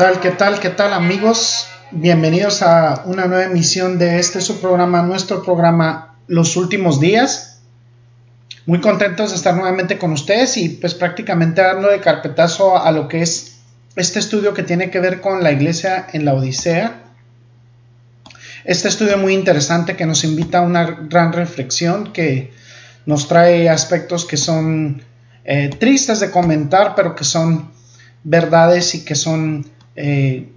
Tal, qué tal, qué tal amigos? Bienvenidos a una nueva emisión de este su programa, nuestro programa Los Últimos Días. Muy contentos de estar nuevamente con ustedes y pues prácticamente dando de carpetazo a lo que es este estudio que tiene que ver con la iglesia en la Odisea. Este estudio muy interesante que nos invita a una gran reflexión que nos trae aspectos que son eh, tristes de comentar, pero que son verdades y que son eh,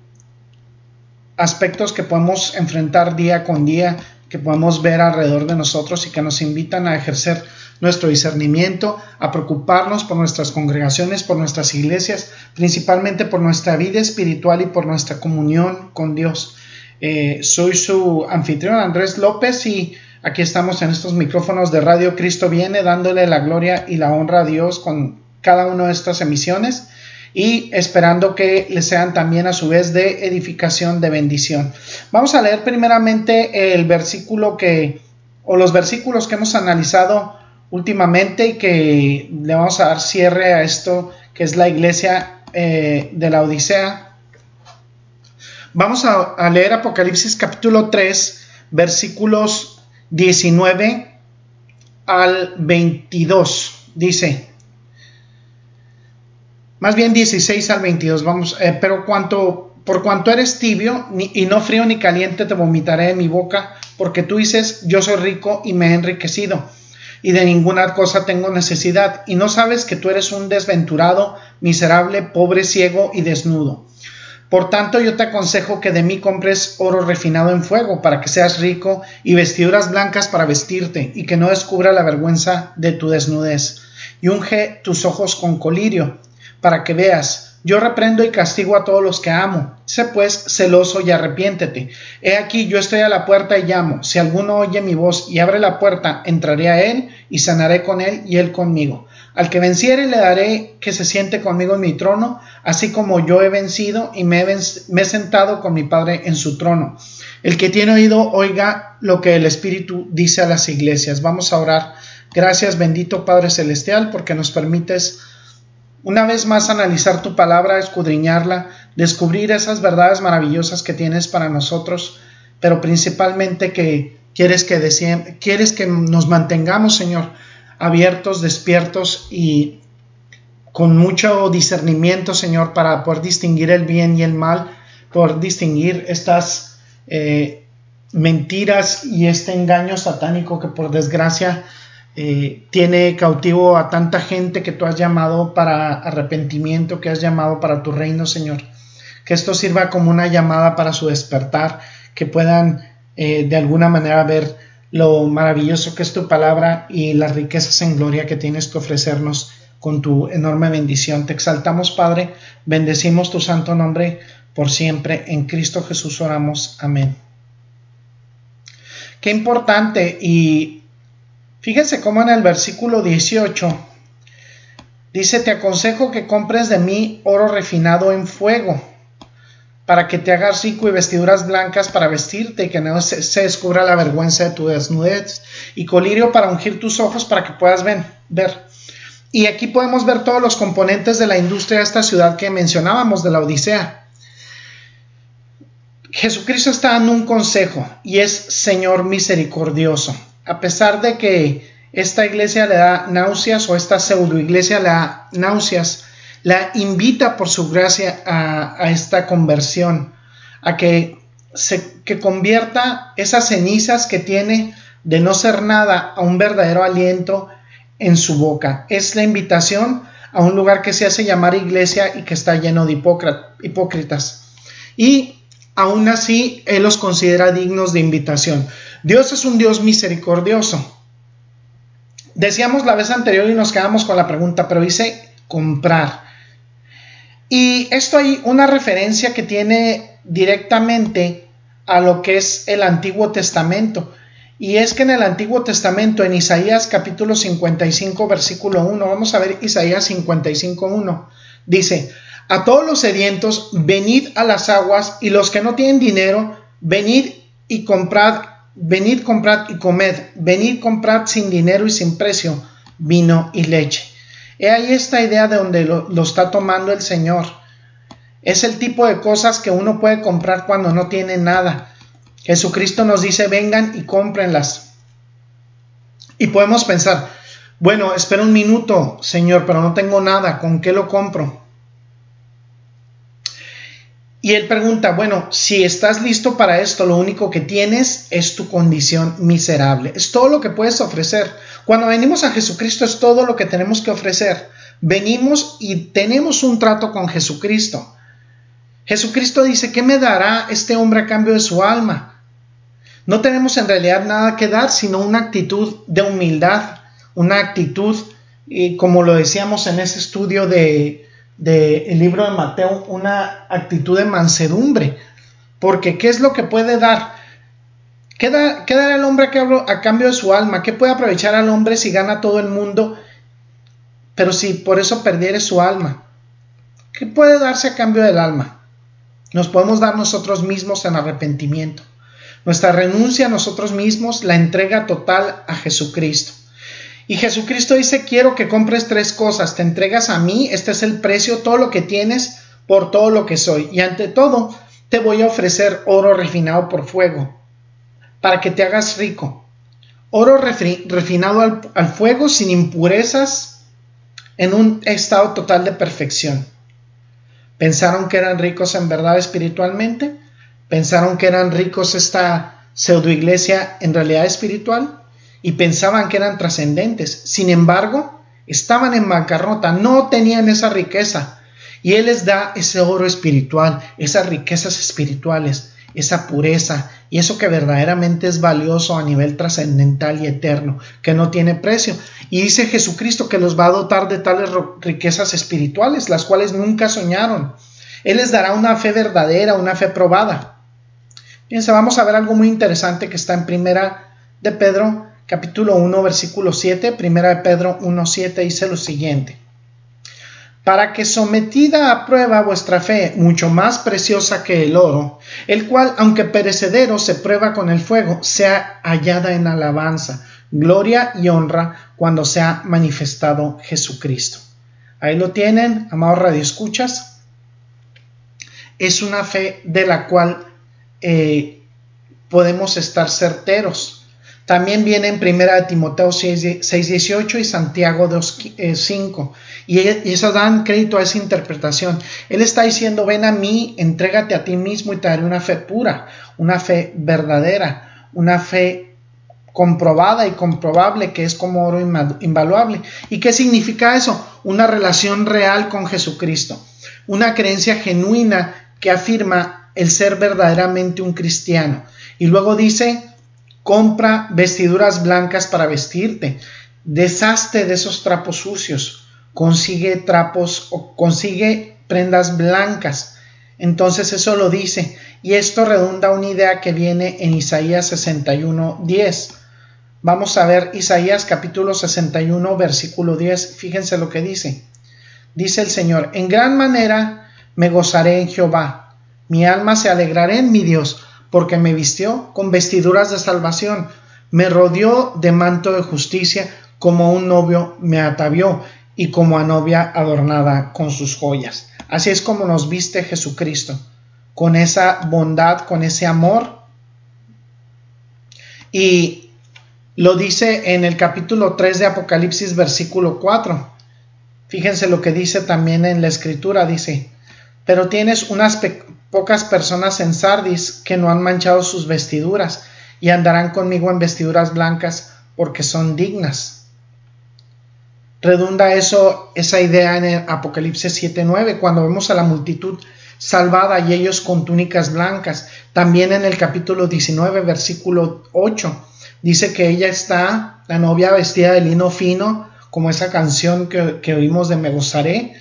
aspectos que podemos enfrentar día con día, que podemos ver alrededor de nosotros y que nos invitan a ejercer nuestro discernimiento, a preocuparnos por nuestras congregaciones, por nuestras iglesias, principalmente por nuestra vida espiritual y por nuestra comunión con Dios. Eh, soy su anfitrión Andrés López y aquí estamos en estos micrófonos de Radio Cristo Viene dándole la gloria y la honra a Dios con cada una de estas emisiones y esperando que les sean también a su vez de edificación, de bendición. Vamos a leer primeramente el versículo que, o los versículos que hemos analizado últimamente y que le vamos a dar cierre a esto que es la iglesia eh, de la Odisea. Vamos a, a leer Apocalipsis capítulo 3, versículos 19 al 22. Dice, más bien 16 al 22, vamos, eh, pero por cuanto eres tibio y no frío ni caliente te vomitaré de mi boca, porque tú dices, yo soy rico y me he enriquecido, y de ninguna cosa tengo necesidad, y no sabes que tú eres un desventurado, miserable, pobre, ciego y desnudo. Por tanto, yo te aconsejo que de mí compres oro refinado en fuego, para que seas rico, y vestiduras blancas para vestirte, y que no descubra la vergüenza de tu desnudez. Y unge tus ojos con colirio, para que veas, yo reprendo y castigo a todos los que amo. Sé pues celoso y arrepiéntete. He aquí yo estoy a la puerta y llamo. Si alguno oye mi voz y abre la puerta, entraré a él y sanaré con él y él conmigo. Al que venciere le daré que se siente conmigo en mi trono, así como yo he vencido y me he, me he sentado con mi Padre en su trono. El que tiene oído, oiga lo que el Espíritu dice a las iglesias. Vamos a orar. Gracias, bendito Padre Celestial, porque nos permites una vez más analizar tu palabra, escudriñarla, descubrir esas verdades maravillosas que tienes para nosotros, pero principalmente que quieres que, quieres que nos mantengamos, Señor, abiertos, despiertos y con mucho discernimiento, Señor, para poder distinguir el bien y el mal, poder distinguir estas eh, mentiras y este engaño satánico que por desgracia eh, tiene cautivo a tanta gente que tú has llamado para arrepentimiento, que has llamado para tu reino, Señor. Que esto sirva como una llamada para su despertar, que puedan eh, de alguna manera ver lo maravilloso que es tu palabra y las riquezas en gloria que tienes que ofrecernos con tu enorme bendición. Te exaltamos, Padre, bendecimos tu santo nombre por siempre. En Cristo Jesús oramos. Amén. Qué importante y Fíjense cómo en el versículo 18 dice, te aconsejo que compres de mí oro refinado en fuego, para que te hagas rico y vestiduras blancas para vestirte y que no se, descubra la vergüenza de tu desnudez, y colirio para ungir tus ojos para que puedas ver. Y aquí podemos ver todos los componentes de la industria de esta ciudad que mencionábamos de la Odisea. Jesucristo está dando un consejo y es Señor misericordioso a pesar de que esta iglesia le da náuseas o esta pseudo iglesia le da náuseas, la invita por su gracia a, esta conversión, a que se que convierta esas cenizas que tiene de no ser nada a un verdadero aliento en su boca. Es la invitación a un lugar que se hace llamar iglesia y que está lleno de hipócritas. Y aún así, Él los considera dignos de invitación. Dios es un Dios misericordioso. Decíamos la vez anterior y nos quedamos con la pregunta, pero dice, comprar. Y esto hay una referencia que tiene directamente a lo que es el Antiguo Testamento. Y es que en el Antiguo Testamento, en Isaías capítulo 55, versículo 1, vamos a ver Isaías 55, 1, dice, a todos los sedientos, venid a las aguas, y los que no tienen dinero, venid y comprad, venid, comprad y comed, venid, comprad sin dinero y sin precio vino y leche. He ahí esta idea de donde lo, lo está tomando el Señor. Es el tipo de cosas que uno puede comprar cuando no tiene nada. Jesucristo nos dice, vengan y cómprenlas. Y podemos pensar, bueno, espera un minuto, Señor, pero no tengo nada, ¿con qué lo compro? Y él pregunta, bueno, si estás listo para esto, lo único que tienes es tu condición miserable. Es todo lo que puedes ofrecer. Cuando venimos a Jesucristo es todo lo que tenemos que ofrecer. Venimos y tenemos un trato con Jesucristo. Jesucristo dice, ¿qué me dará este hombre a cambio de su alma? No tenemos en realidad nada que dar, sino una actitud de humildad, una actitud, y como lo decíamos en ese estudio de, del libro de Mateo una actitud de mansedumbre. Porque ¿qué es lo que puede dar? ¿Qué, da, qué dará el hombre a, a cambio de su alma? ¿Qué puede aprovechar al hombre si gana todo el mundo, pero si por eso perdiere su alma? ¿Qué puede darse a cambio del alma? Nos podemos dar nosotros mismos en arrepentimiento. Nuestra renuncia a nosotros mismos, la entrega total a Jesucristo. Y Jesucristo dice, quiero que compres tres cosas, te entregas a mí, este es el precio, todo lo que tienes por todo lo que soy. Y ante todo, te voy a ofrecer oro refinado por fuego, para que te hagas rico. Oro refinado al, fuego sin impurezas, en un estado total de perfección. ¿Pensaron que eran ricos en verdad espiritualmente? ¿Pensaron que eran ricos esta pseudo iglesia en realidad espiritual? Y pensaban que eran trascendentes. Sin embargo, estaban en bancarrota, no tenían esa riqueza. Y Él les da ese oro espiritual, esas riquezas espirituales, esa pureza y eso que verdaderamente es valioso a nivel trascendental y eterno, que no tiene precio. Y dice Jesucristo que los va a dotar de tales riquezas espirituales, las cuales nunca soñaron. Él les dará una fe verdadera, una fe probada. Fíjense, vamos a ver algo muy interesante que está en primera de Pedro capítulo 1, versículo 7, primera de Pedro 1, 7 dice lo siguiente. Para que sometida a prueba vuestra fe, mucho más preciosa que el oro, el cual, aunque perecedero, se prueba con el fuego, sea hallada en alabanza, gloria y honra cuando sea manifestado Jesucristo. Ahí lo tienen, amados radioescuchas. Es una fe de la cual eh, podemos estar certeros también viene en Primera de Timoteo 6.18 y Santiago 2.5. Y, y eso dan crédito a esa interpretación. Él está diciendo, ven a mí, entrégate a ti mismo y te daré una fe pura, una fe verdadera, una fe comprobada y comprobable que es como oro invaluable. ¿Y qué significa eso? Una relación real con Jesucristo, una creencia genuina que afirma el ser verdaderamente un cristiano. Y luego dice, compra vestiduras blancas para vestirte, deshazte de esos trapos sucios, consigue trapos o consigue prendas blancas. Entonces eso lo dice y esto redunda una idea que viene en Isaías 61, 10. Vamos a ver Isaías capítulo 61, versículo 10. Fíjense lo que dice. Dice el Señor, en gran manera me gozaré en Jehová, mi alma se alegrará en mi Dios porque me vistió con vestiduras de salvación, me rodeó de manto de justicia, como un novio me atavió y como a novia adornada con sus joyas. Así es como nos viste Jesucristo, con esa bondad, con ese amor. Y lo dice en el capítulo 3 de Apocalipsis, versículo 4. Fíjense lo que dice también en la escritura, dice, pero tienes unas pocas personas en Sardis que no han manchado sus vestiduras y andarán conmigo en vestiduras blancas porque son dignas. Redunda eso, esa idea en el Apocalipsis 7.9, cuando vemos a la multitud salvada y ellos con túnicas blancas. También en el capítulo 19, versículo 8, dice que ella está, la novia vestida de lino fino, como esa canción que, que oímos de Me gozaré,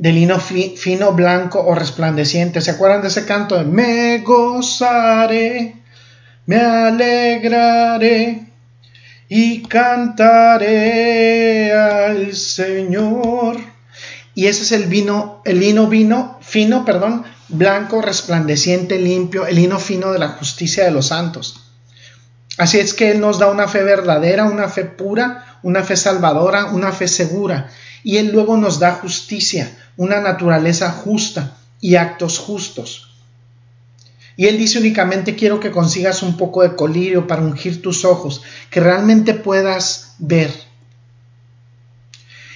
de lino fino, blanco o resplandeciente. ¿Se acuerdan de ese canto de Me gozaré, me alegraré y cantaré al Señor? Y ese es el vino, el lino vino fino, perdón, blanco, resplandeciente, limpio, el lino fino de la justicia de los santos. Así es que Él nos da una fe verdadera, una fe pura, una fe salvadora, una fe segura. Y Él luego nos da justicia, una naturaleza justa y actos justos. Y Él dice únicamente quiero que consigas un poco de colirio para ungir tus ojos, que realmente puedas ver.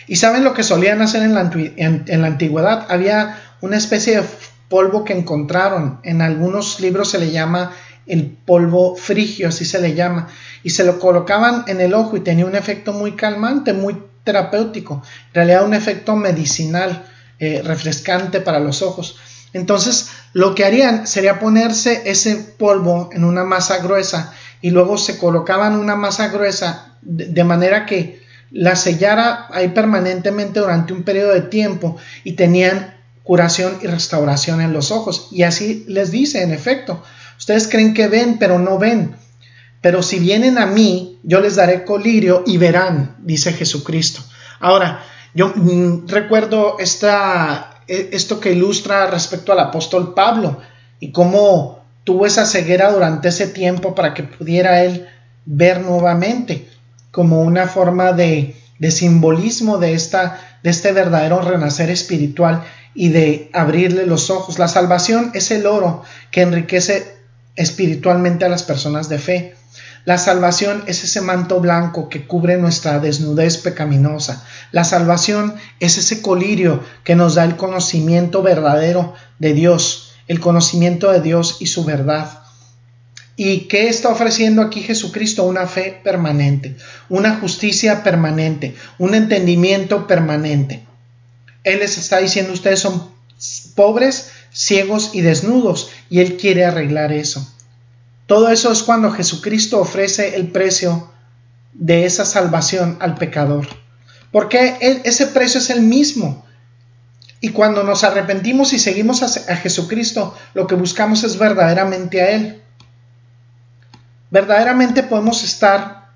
¿Y saben lo que solían hacer en la, en la antigüedad? Había una especie de polvo que encontraron. En algunos libros se le llama el polvo frigio, así se le llama, y se lo colocaban en el ojo y tenía un efecto muy calmante, muy terapéutico, en realidad un efecto medicinal, eh, refrescante para los ojos. Entonces, lo que harían sería ponerse ese polvo en una masa gruesa y luego se colocaban una masa gruesa de manera que la sellara ahí permanentemente durante un periodo de tiempo y tenían curación y restauración en los ojos. Y así les dice, en efecto, ustedes creen que ven, pero no ven. Pero si vienen a mí, yo les daré colirio y verán, dice Jesucristo. Ahora, yo mm, recuerdo esta, e, esto que ilustra respecto al apóstol Pablo y cómo tuvo esa ceguera durante ese tiempo para que pudiera él ver nuevamente como una forma de, de simbolismo de, esta, de este verdadero renacer espiritual y de abrirle los ojos. La salvación es el oro que enriquece espiritualmente a las personas de fe. La salvación es ese manto blanco que cubre nuestra desnudez pecaminosa. La salvación es ese colirio que nos da el conocimiento verdadero de Dios, el conocimiento de Dios y su verdad. ¿Y qué está ofreciendo aquí Jesucristo? Una fe permanente, una justicia permanente, un entendimiento permanente. Él les está diciendo, ustedes son pobres, ciegos y desnudos, y Él quiere arreglar eso. Todo eso es cuando Jesucristo ofrece el precio de esa salvación al pecador. Porque ese precio es el mismo. Y cuando nos arrepentimos y seguimos a, a Jesucristo, lo que buscamos es verdaderamente a Él. Verdaderamente podemos estar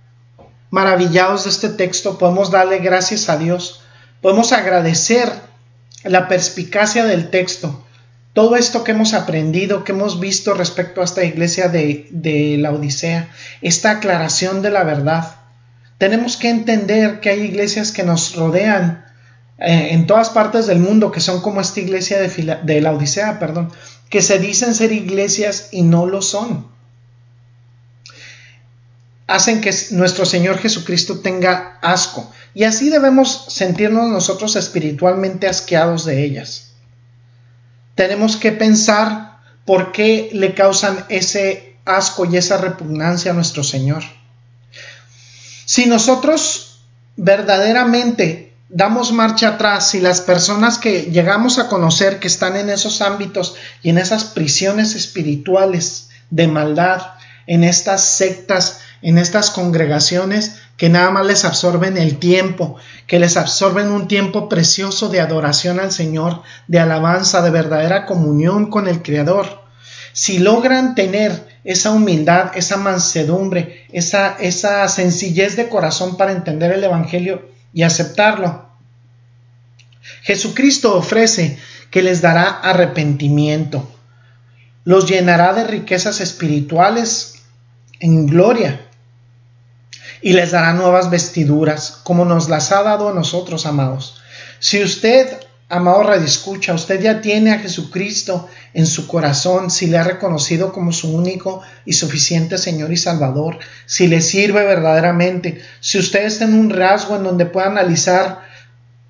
maravillados de este texto, podemos darle gracias a Dios Podemos agradecer la perspicacia del texto, todo esto que hemos aprendido, que hemos visto respecto a esta iglesia de, la Odisea, esta aclaración de la verdad. Tenemos que entender que hay iglesias que nos rodean eh, en todas partes del mundo, que son como esta iglesia de, de la Odisea, perdón, que se dicen ser iglesias y no lo son hacen que nuestro Señor Jesucristo tenga asco. Y así debemos sentirnos nosotros espiritualmente asqueados de ellas. Tenemos que pensar por qué le causan ese asco y esa repugnancia a nuestro Señor. Si nosotros verdaderamente damos marcha atrás, si las personas que llegamos a conocer que están en esos ámbitos y en esas prisiones espirituales de maldad, en estas sectas en estas congregaciones que nada más les absorben el tiempo, que les absorben un tiempo precioso de adoración al Señor, de alabanza, de verdadera comunión con el Creador. Si logran tener esa humildad, esa mansedumbre, esa, esa sencillez de corazón para entender el Evangelio y aceptarlo, Jesucristo ofrece que les dará arrepentimiento, los llenará de riquezas espirituales en gloria y les dará nuevas vestiduras, como nos las ha dado a nosotros, amados. Si usted, amado escucha, usted ya tiene a Jesucristo en su corazón, si le ha reconocido como su único y suficiente Señor y Salvador, si le sirve verdaderamente, si usted está en un rasgo en donde pueda analizar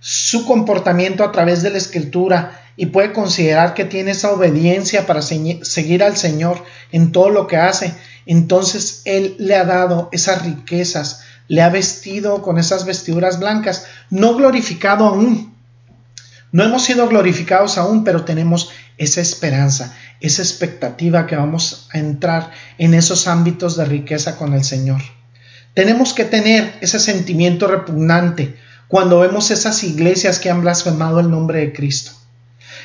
su comportamiento a través de la Escritura y puede considerar que tiene esa obediencia para seguir al Señor en todo lo que hace, entonces Él le ha dado esas riquezas, le ha vestido con esas vestiduras blancas, no glorificado aún. No hemos sido glorificados aún, pero tenemos esa esperanza, esa expectativa que vamos a entrar en esos ámbitos de riqueza con el Señor. Tenemos que tener ese sentimiento repugnante cuando vemos esas iglesias que han blasfemado el nombre de Cristo,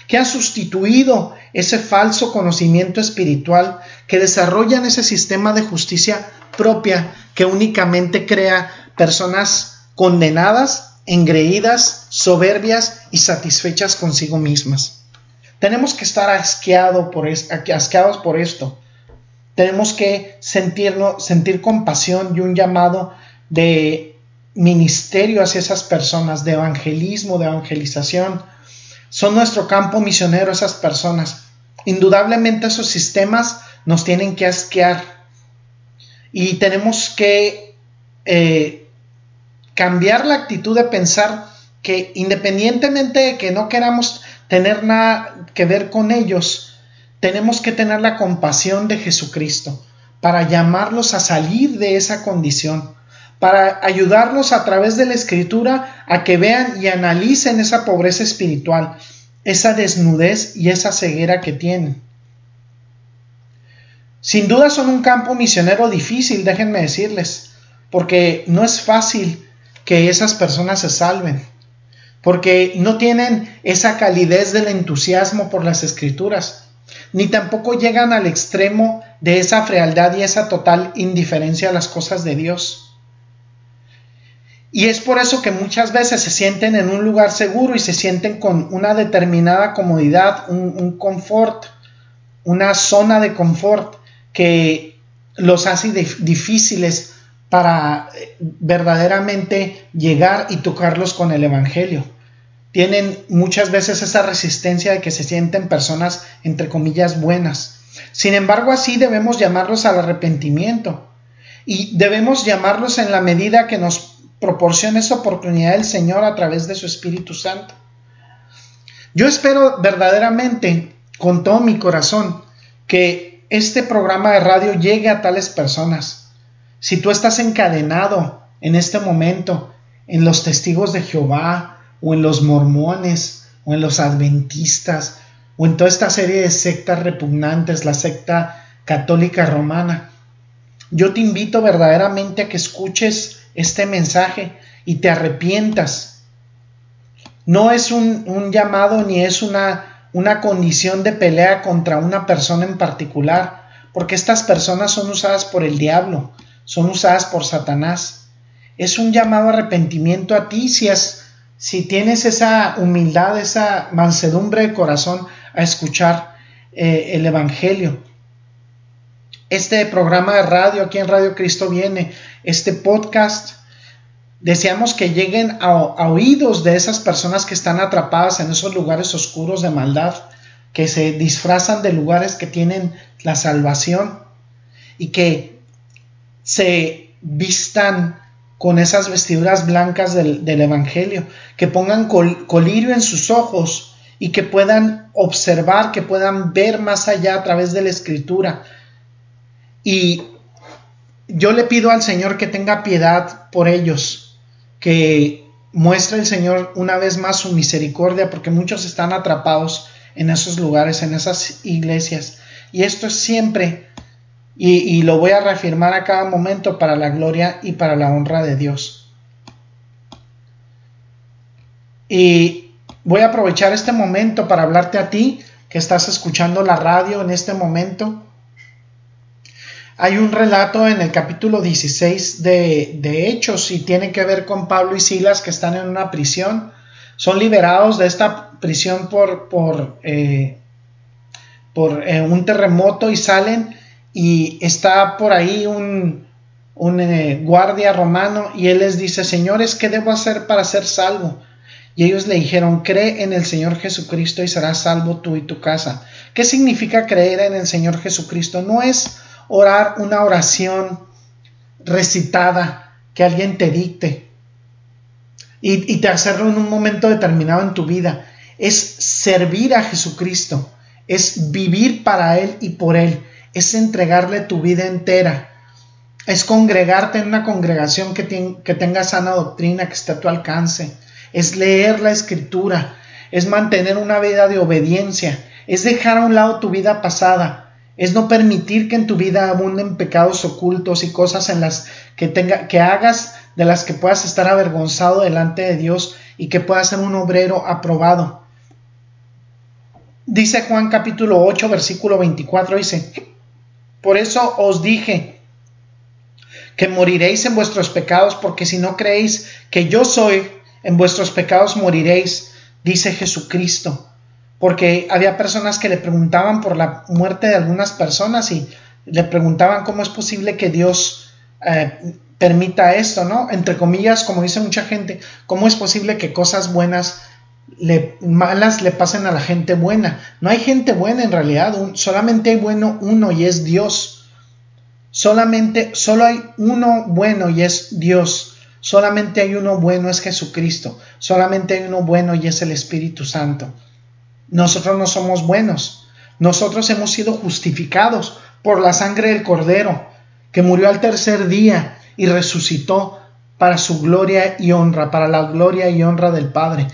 que han sustituido ese falso conocimiento espiritual, que desarrollan ese sistema de justicia propia que únicamente crea personas condenadas, engreídas, soberbias y satisfechas consigo mismas. Tenemos que estar por asqueados por esto. Tenemos que sentir compasión y un llamado de ministerio hacia esas personas, de evangelismo, de evangelización. Son nuestro campo misionero esas personas. Indudablemente esos sistemas nos tienen que asquear y tenemos que eh, cambiar la actitud de pensar que independientemente de que no queramos tener nada que ver con ellos, tenemos que tener la compasión de Jesucristo para llamarlos a salir de esa condición, para ayudarlos a través de la escritura a que vean y analicen esa pobreza espiritual, esa desnudez y esa ceguera que tienen. Sin duda son un campo misionero difícil, déjenme decirles, porque no es fácil que esas personas se salven, porque no tienen esa calidez del entusiasmo por las escrituras, ni tampoco llegan al extremo de esa frialdad y esa total indiferencia a las cosas de Dios. Y es por eso que muchas veces se sienten en un lugar seguro y se sienten con una determinada comodidad, un, confort, una zona de confort que los hace difíciles para eh, verdaderamente llegar y tocarlos con el Evangelio. Tienen muchas veces esa resistencia de que se sienten personas, entre comillas, buenas. Sin embargo, así debemos llamarlos al arrepentimiento y debemos llamarlos en la medida que nos proporcione esa oportunidad el Señor a través de su Espíritu Santo. Yo espero verdaderamente, con todo mi corazón, que este programa de radio llegue a tales personas. Si tú estás encadenado en este momento en los testigos de Jehová o en los mormones o en los adventistas o en toda esta serie de sectas repugnantes, la secta católica romana, yo te invito verdaderamente a que escuches este mensaje y te arrepientas. No es un, llamado ni es una una condición de pelea contra una persona en particular, porque estas personas son usadas por el diablo, son usadas por Satanás. Es un llamado a arrepentimiento a ti si, si tienes esa humildad, esa mansedumbre de corazón a escuchar eh, el Evangelio. Este programa de radio aquí en Radio Cristo viene, este podcast, Deseamos que lleguen a, oídos de esas personas que están atrapadas en esos lugares oscuros de maldad, que se disfrazan de lugares que tienen la salvación y que se vistan con esas vestiduras blancas del, Evangelio, que pongan colirio en sus ojos y que puedan observar, que puedan ver más allá a través de la escritura. Y yo le pido al Señor que tenga piedad por ellos, que muestra el Señor una vez más su misericordia porque muchos están atrapados en esos lugares, en esas iglesias. Y esto es siempre, y, lo voy a reafirmar a cada momento para la gloria y para la honra de Dios. Y voy a aprovechar este momento para hablarte a ti que estás escuchando la radio en este momento hay un relato en el capítulo 16 de, Hechos y tiene que ver con Pablo y Silas que están en una prisión. Son liberados de esta prisión por, eh, eh, un terremoto y salen y está por ahí un, un eh, guardia romano y él les dice, señores, ¿qué debo hacer para ser salvo? Y ellos le dijeron, cree en el Señor Jesucristo y serás salvo tú y tu casa. ¿Qué significa creer en el Señor Jesucristo? No es orar una oración recitada que alguien te dicte y, te hacerlo en un momento determinado en tu vida. Es servir a Jesucristo, es vivir para Él y por Él, es entregarle tu vida entera, es congregarte en una congregación que, que tenga sana doctrina, que esté a tu alcance, es leer la escritura, es mantener una vida de obediencia, es dejar a un lado tu vida pasada, es no permitir que en tu vida abunden pecados ocultos y cosas en las que tenga que hagas de las que puedas estar avergonzado delante de Dios y que puedas ser un obrero aprobado. Dice Juan capítulo 8 versículo 24 dice, por eso os dije que moriréis en vuestros pecados, porque si no creéis que yo soy, en vuestros pecados moriréis, dice Jesucristo porque había personas que le preguntaban por la muerte de algunas personas y le preguntaban cómo es posible que Dios eh, permita esto, ¿no? Entre comillas, como dice mucha gente, cómo es posible que cosas buenas malas le pasen a la gente buena. No hay gente buena en realidad, solamente hay bueno uno y es Dios. Solamente, solo hay uno bueno y es Dios. Solamente hay uno bueno, es Jesucristo. Solamente hay uno bueno y es el Espíritu Santo. Nosotros no somos buenos. Nosotros hemos sido justificados por la sangre del Cordero, que murió al tercer día y resucitó para su gloria y honra, para la gloria y honra del Padre.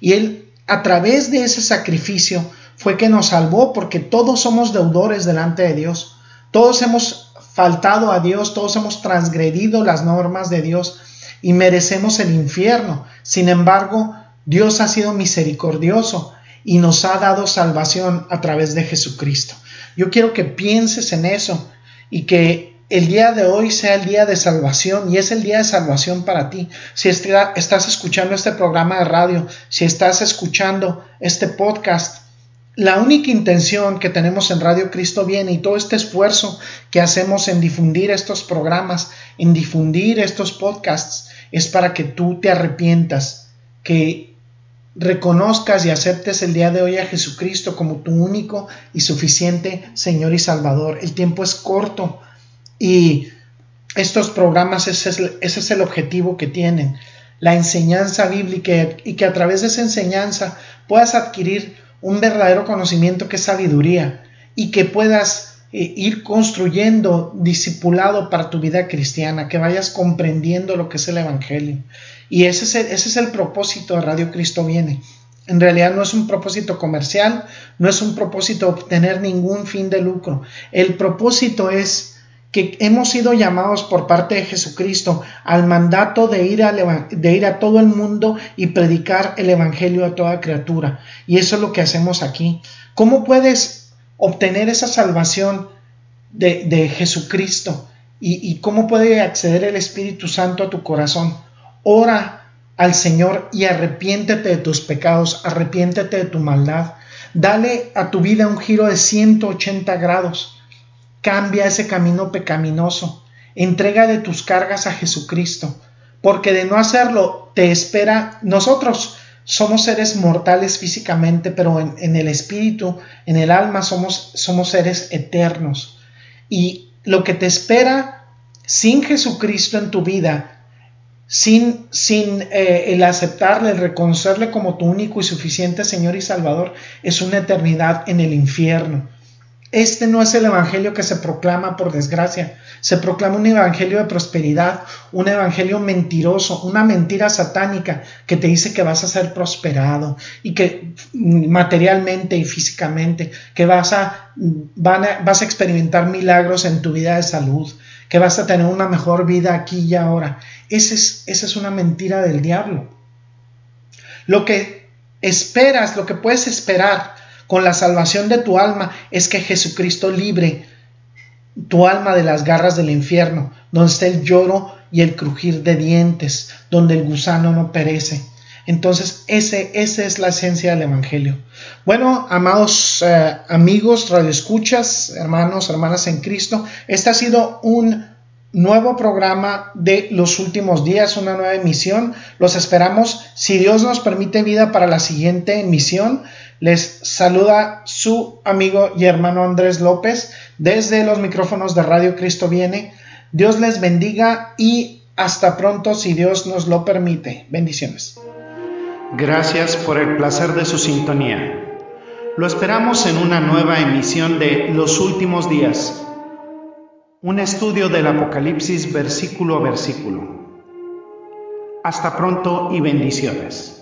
Y Él, a través de ese sacrificio, fue que nos salvó, porque todos somos deudores delante de Dios. Todos hemos faltado a Dios, todos hemos transgredido las normas de Dios y merecemos el infierno. Sin embargo, Dios ha sido misericordioso y nos ha dado salvación a través de Jesucristo. Yo quiero que pienses en eso y que el día de hoy sea el día de salvación y es el día de salvación para ti. Si estás escuchando este programa de radio, si estás escuchando este podcast, la única intención que tenemos en Radio Cristo viene y todo este esfuerzo que hacemos en difundir estos programas, en difundir estos podcasts, es para que tú te arrepientas, que reconozcas y aceptes el día de hoy a Jesucristo como tu único y suficiente Señor y Salvador. El tiempo es corto y estos programas, ese es, el objetivo que tienen, la enseñanza bíblica y que a través de esa enseñanza puedas adquirir un verdadero conocimiento que es sabiduría y que puedas ir construyendo discipulado para tu vida cristiana, que vayas comprendiendo lo que es el Evangelio. Y ese es, el, ese es el propósito de Radio Cristo Viene. En realidad no es un propósito comercial, no es un propósito obtener ningún fin de lucro. El propósito es que hemos sido llamados por parte de Jesucristo al mandato de ir, de ir a todo el mundo y predicar el Evangelio a toda criatura. Y eso es lo que hacemos aquí. ¿Cómo puedes obtener esa salvación de, Jesucristo? ¿Y, ¿Y cómo puede acceder el Espíritu Santo a tu corazón? Ora al Señor y arrepiéntete de tus pecados, arrepiéntete de tu maldad. Dale a tu vida un giro de 180 grados. Cambia ese camino pecaminoso. Entrega de tus cargas a Jesucristo, porque de no hacerlo te espera nosotros. Somos seres mortales físicamente, pero en, el espíritu, en el alma, somos, somos seres eternos. Y lo que te espera sin Jesucristo en tu vida sin, sin eh, el aceptarle, el reconocerle como tu único y suficiente Señor y Salvador, es una eternidad en el infierno. Este no es el evangelio que se proclama por desgracia. Se proclama un evangelio de prosperidad, un evangelio mentiroso, una mentira satánica que te dice que vas a ser prosperado y que mm, materialmente y físicamente, que vas a, vas a experimentar milagros en tu vida de salud, que vas a tener una mejor vida aquí y ahora. Es, esa es una mentira del diablo. Lo que esperas, lo que puedes esperar con la salvación de tu alma es que Jesucristo libre tu alma de las garras del infierno, donde está el lloro y el crujir de dientes, donde el gusano no perece. Entonces, ese, esa es la esencia del Evangelio. Bueno, amados eh, amigos, radioescuchas, hermanos, hermanas en Cristo, este ha sido un nuevo programa de los últimos días, una nueva emisión. Los esperamos, si Dios nos permite vida para la siguiente emisión. Les saluda su amigo y hermano Andrés López desde los micrófonos de Radio Cristo Viene. Dios les bendiga y hasta pronto si Dios nos lo permite. Bendiciones. Gracias por el placer de su sintonía. Lo esperamos en una nueva emisión de Los Últimos Días, un estudio del Apocalipsis versículo a versículo. Hasta pronto y bendiciones.